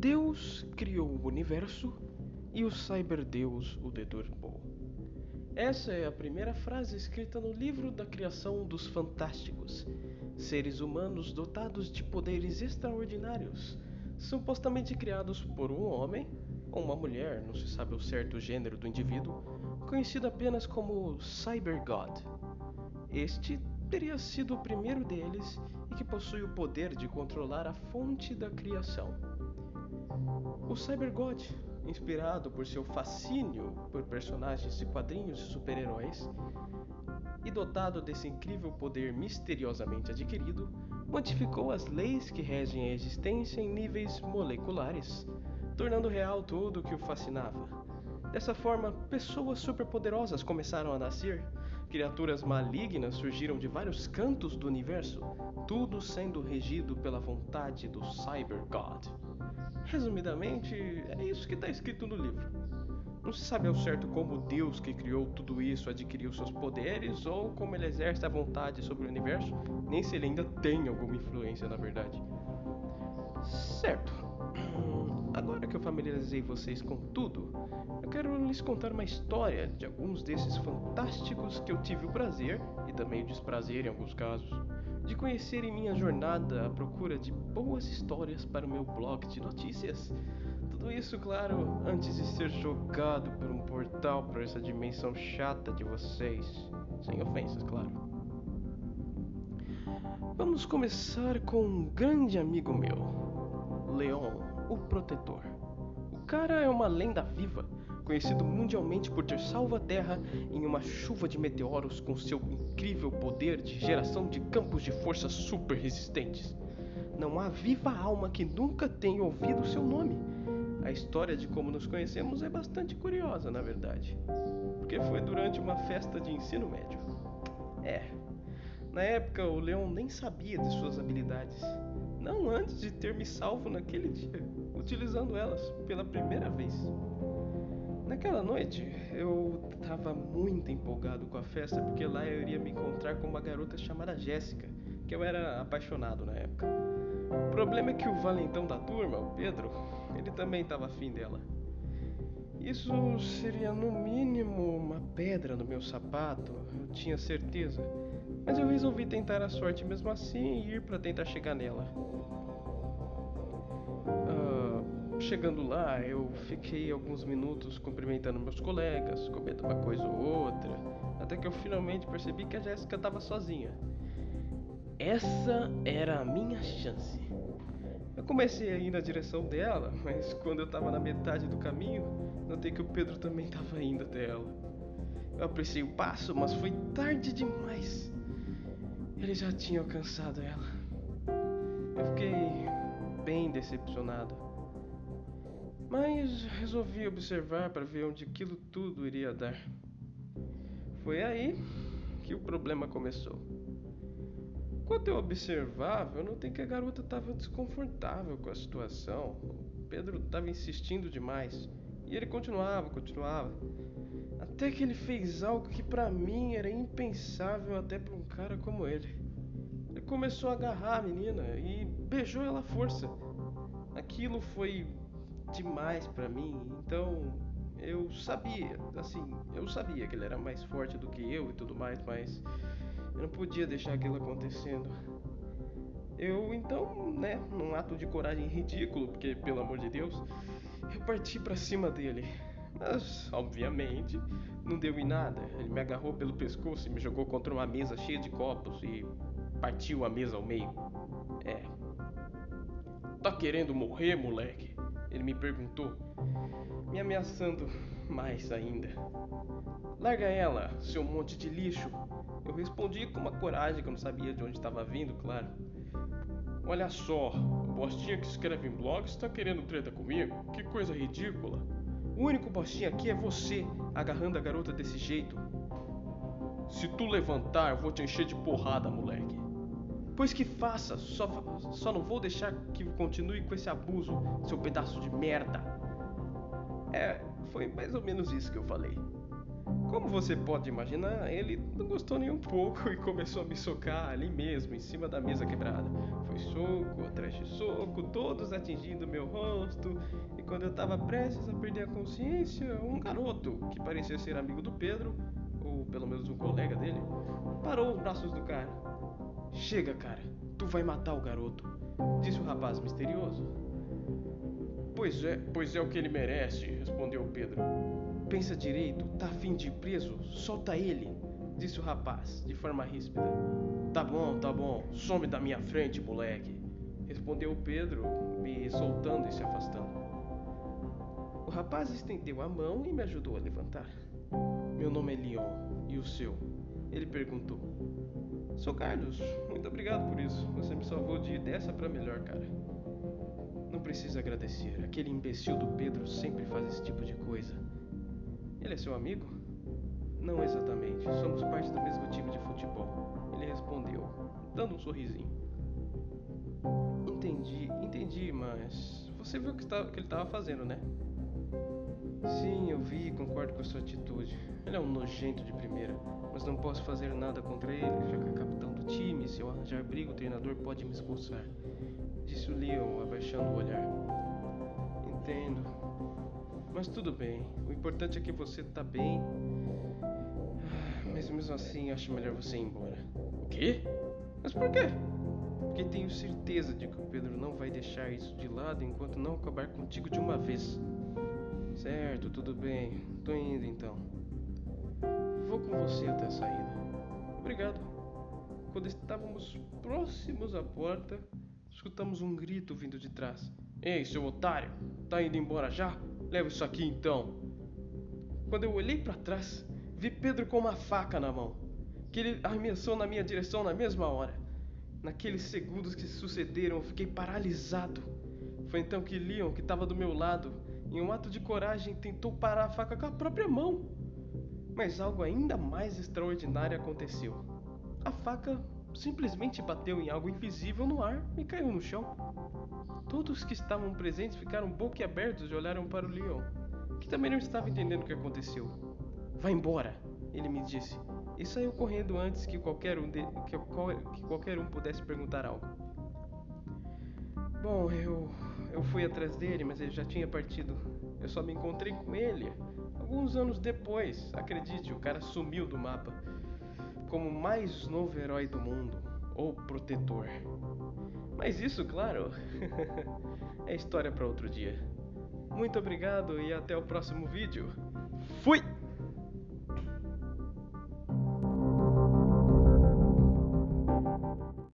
Deus criou o universo e o cyberdeus o deturbou. Essa é a primeira frase escrita no livro da criação dos fantásticos, seres humanos dotados de poderes extraordinários, supostamente criados por um homem ou uma mulher, não se sabe o certo gênero do indivíduo, conhecido apenas como Cyber God. Este teria sido o primeiro deles e que possui o poder de controlar a fonte da criação. O Cyber God, inspirado por seu fascínio por personagens de quadrinhos e super-heróis, e dotado desse incrível poder misteriosamente adquirido, modificou as leis que regem a existência em níveis moleculares, tornando real tudo o que o fascinava. Dessa forma, pessoas superpoderosas começaram a nascer, criaturas malignas surgiram de vários cantos do universo, tudo sendo regido pela vontade do Cyber God. Resumidamente, é isso que está escrito no livro. Não se sabe ao certo como Deus que criou tudo isso adquiriu seus poderes ou como ele exerce a vontade sobre o universo, nem se ele ainda tem alguma influência na verdade. Certo. Que eu familiarizei vocês com tudo, eu quero lhes contar uma história de alguns desses fantásticos que eu tive o prazer, e também o desprazer em alguns casos, de conhecer em minha jornada à procura de boas histórias para o meu blog de notícias. Tudo isso, claro, antes de ser jogado por um portal para essa dimensão chata de vocês. Sem ofensas, claro. Vamos começar com um grande amigo meu, Leon, o Protetor. Cara é uma lenda viva conhecido mundialmente por ter salvo a Terra em uma chuva de meteoros com seu incrível poder de geração de campos de força super resistentes. Não há viva alma que nunca tenha ouvido seu nome. A história de como nos conhecemos é bastante curiosa, na verdade, porque foi durante uma festa de ensino médio. É, na época o Leon nem sabia de suas habilidades, não antes de ter me salvo naquele dia, utilizando elas pela primeira vez. Naquela noite, eu estava muito empolgado com a festa porque lá eu iria me encontrar com uma garota chamada Jéssica, que eu era apaixonado na época. O problema é que o valentão da turma, o Pedro, ele também estava afim dela. Isso seria no mínimo uma pedra no meu sapato, eu tinha certeza. Mas eu resolvi tentar a sorte mesmo assim e ir para tentar chegar nela. Chegando lá, eu fiquei alguns minutos cumprimentando meus colegas, comendo uma coisa ou outra, até que eu finalmente percebi que a Jéssica estava sozinha. Essa era a minha chance. Eu comecei a ir na direção dela, mas quando eu estava na metade do caminho, notei que o Pedro também estava indo até ela. Eu apreciei o passo, mas foi tarde demais. Ele já tinha alcançado ela. Eu fiquei bem decepcionado mas resolvi observar para ver onde aquilo tudo iria dar. Foi aí que o problema começou. Enquanto eu observava, eu notei que a garota estava desconfortável com a situação. O Pedro estava insistindo demais. E ele continuava, continuava. Até que ele fez algo que para mim era impensável até para um cara como ele. Ele começou a agarrar a menina e beijou ela à força. Aquilo foi demais para mim, então eu sabia, assim, eu sabia que ele era mais forte do que eu e tudo mais, mas eu não podia deixar aquilo acontecendo. Eu então, né, num ato de coragem ridículo, porque pelo amor de Deus, eu parti para cima dele. Mas, obviamente, não deu em nada. Ele me agarrou pelo pescoço e me jogou contra uma mesa cheia de copos e partiu a mesa ao meio. É. Tá querendo morrer, moleque? Ele me perguntou, me ameaçando mais ainda. Larga ela, seu monte de lixo. Eu respondi com uma coragem que eu não sabia de onde estava vindo, claro. Olha só, bostinha que escreve em blogs está querendo treta comigo? Que coisa ridícula. O único bostinha aqui é você, agarrando a garota desse jeito. Se tu levantar, vou te encher de porrada, moleque. Pois que faça, só, só não vou deixar que continue com esse abuso, seu pedaço de merda. É, foi mais ou menos isso que eu falei. Como você pode imaginar, ele não gostou nem um pouco e começou a me socar ali mesmo, em cima da mesa quebrada. Foi soco, atrás de soco, todos atingindo meu rosto. E quando eu estava prestes a perder a consciência, um garoto, que parecia ser amigo do Pedro, ou pelo menos um colega dele, parou os braços do cara. Chega, cara, tu vai matar o garoto, disse o rapaz misterioso. Pois é, pois é o que ele merece, respondeu Pedro. Pensa direito, tá afim de preso? Solta ele, disse o rapaz, de forma ríspida. Tá bom, tá bom, some da minha frente, moleque, respondeu Pedro, me soltando e se afastando. O rapaz estendeu a mão e me ajudou a levantar. Meu nome é Leon, e o seu? Ele perguntou. Sou Carlos, muito obrigado por isso. Você me salvou de dessa para melhor, cara. Não precisa agradecer. Aquele imbecil do Pedro sempre faz esse tipo de coisa. Ele é seu amigo? Não exatamente. Somos parte do mesmo time de futebol. Ele respondeu, dando um sorrisinho. Entendi, entendi, mas você viu o que, tá, que ele estava fazendo, né? Sim, eu vi e concordo com a sua atitude. Ele é um nojento de primeira, mas não posso fazer nada contra ele, já que é capitão do time. Se eu arranjar briga, o treinador pode me expulsar. Disse o Leon, abaixando o olhar. Entendo. Mas tudo bem. O importante é que você tá bem. Mas mesmo assim, acho melhor você ir embora. O quê? Mas por quê? Porque tenho certeza de que o Pedro não vai deixar isso de lado enquanto não acabar contigo de uma vez. Certo, tudo bem. Tô indo então. Vou com você até a saída. Obrigado. Quando estávamos próximos à porta, escutamos um grito vindo de trás. Ei, seu otário! Tá indo embora já? Leva isso aqui então. Quando eu olhei para trás, vi Pedro com uma faca na mão, que ele arremessou na minha direção na mesma hora. Naqueles segundos que se sucederam, eu fiquei paralisado. Foi então que Leon, que estava do meu lado, em um ato de coragem, tentou parar a faca com a própria mão. Mas algo ainda mais extraordinário aconteceu. A faca simplesmente bateu em algo invisível no ar e caiu no chão. Todos que estavam presentes ficaram boquiabertos e olharam para o Leon, que também não estava entendendo o que aconteceu. Vá embora, ele me disse, e saiu correndo antes que qualquer um, de, que, que qualquer um pudesse perguntar algo. Bom, eu, eu fui atrás dele, mas ele já tinha partido. Eu só me encontrei com ele alguns anos depois. Acredite, o cara sumiu do mapa como mais novo herói do mundo, ou protetor. Mas isso, claro, é história para outro dia. Muito obrigado e até o próximo vídeo. Fui!